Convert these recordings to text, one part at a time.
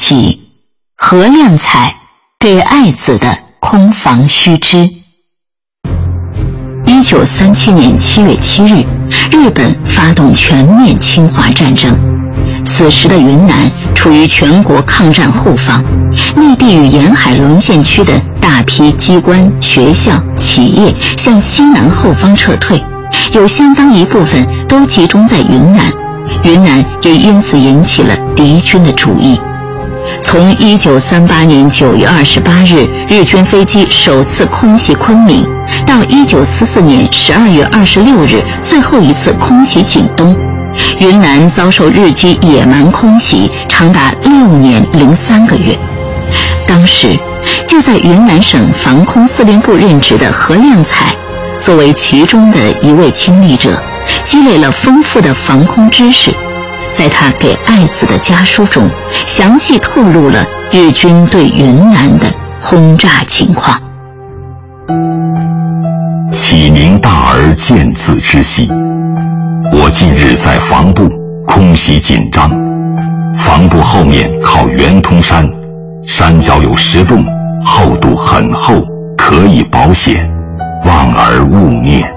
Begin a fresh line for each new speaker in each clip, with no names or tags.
第八集，何亮彩给爱子的空房须知。一九三七年七月七日，日本发动全面侵华战争。此时的云南处于全国抗战后方，内地与沿海沦陷区的大批机关、学校、企业向西南后方撤退，有相当一部分都集中在云南。云南也因此引起了敌军的注意。从一九三八年九月二十八日日军飞机首次空袭昆明，到一九四四年十二月二十六日最后一次空袭景东，云南遭受日机野蛮空袭长达六年零三个月。当时，就在云南省防空司令部任职的何亮彩，作为其中的一位亲历者。积累了丰富的防空知识，在他给爱子的家书中，详细透露了日军对云南的轰炸情况。
启明大儿见字之喜。我近日在防部，空袭紧张，防部后面靠圆通山，山脚有石洞，厚度很厚，可以保险，望而勿念。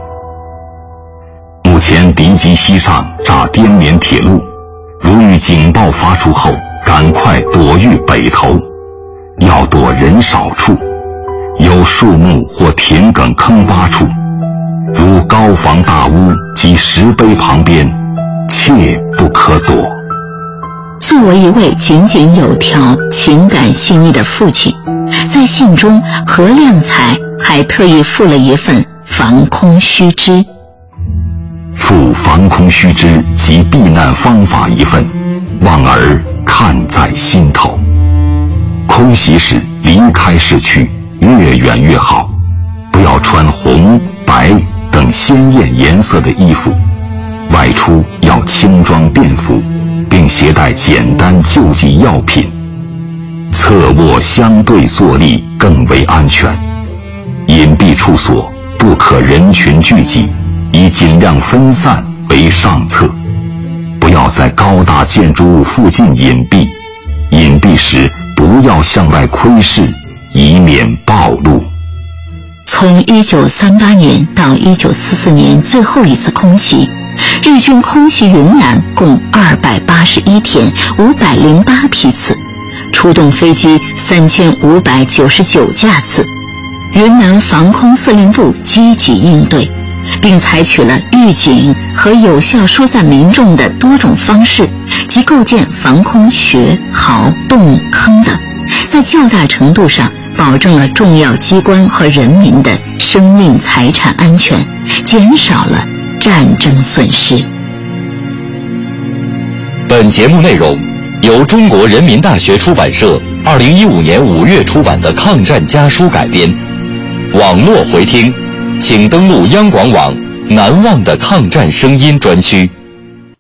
目前敌机西上炸滇缅铁路，如遇警报发出后，赶快躲于北头，要躲人少处，有树木或田埂坑洼处，如高房大屋及石碑旁边，切不可躲。
作为一位井井有条、情感细腻的父亲，在信中何亮才还特意附了一份防空须知。
附防空须知及避难方法一份，望儿看在心头。空袭时离开市区，越远越好，不要穿红、白等鲜艳颜色的衣服。外出要轻装便服，并携带简单救济药品。侧卧相对坐立更为安全。隐蔽处所不可人群聚集。以尽量分散为上策，不要在高大建筑物附近隐蔽。隐蔽时不要向外窥视，以免暴露。
从一九三八年到一九四四年最后一次空袭，日军空袭云南共二百八十一天，五百零八批次，出动飞机三千五百九十九架次。云南防空司令部积极应对。并采取了预警和有效疏散民众的多种方式，及构建防空穴、壕、洞、坑等，在较大程度上保证了重要机关和人民的生命财产安全，减少了战争损失。
本节目内容由中国人民大学出版社二零一五年五月出版的《抗战家书》改编，网络回听。请登录央广网“难忘的抗战声音”专区。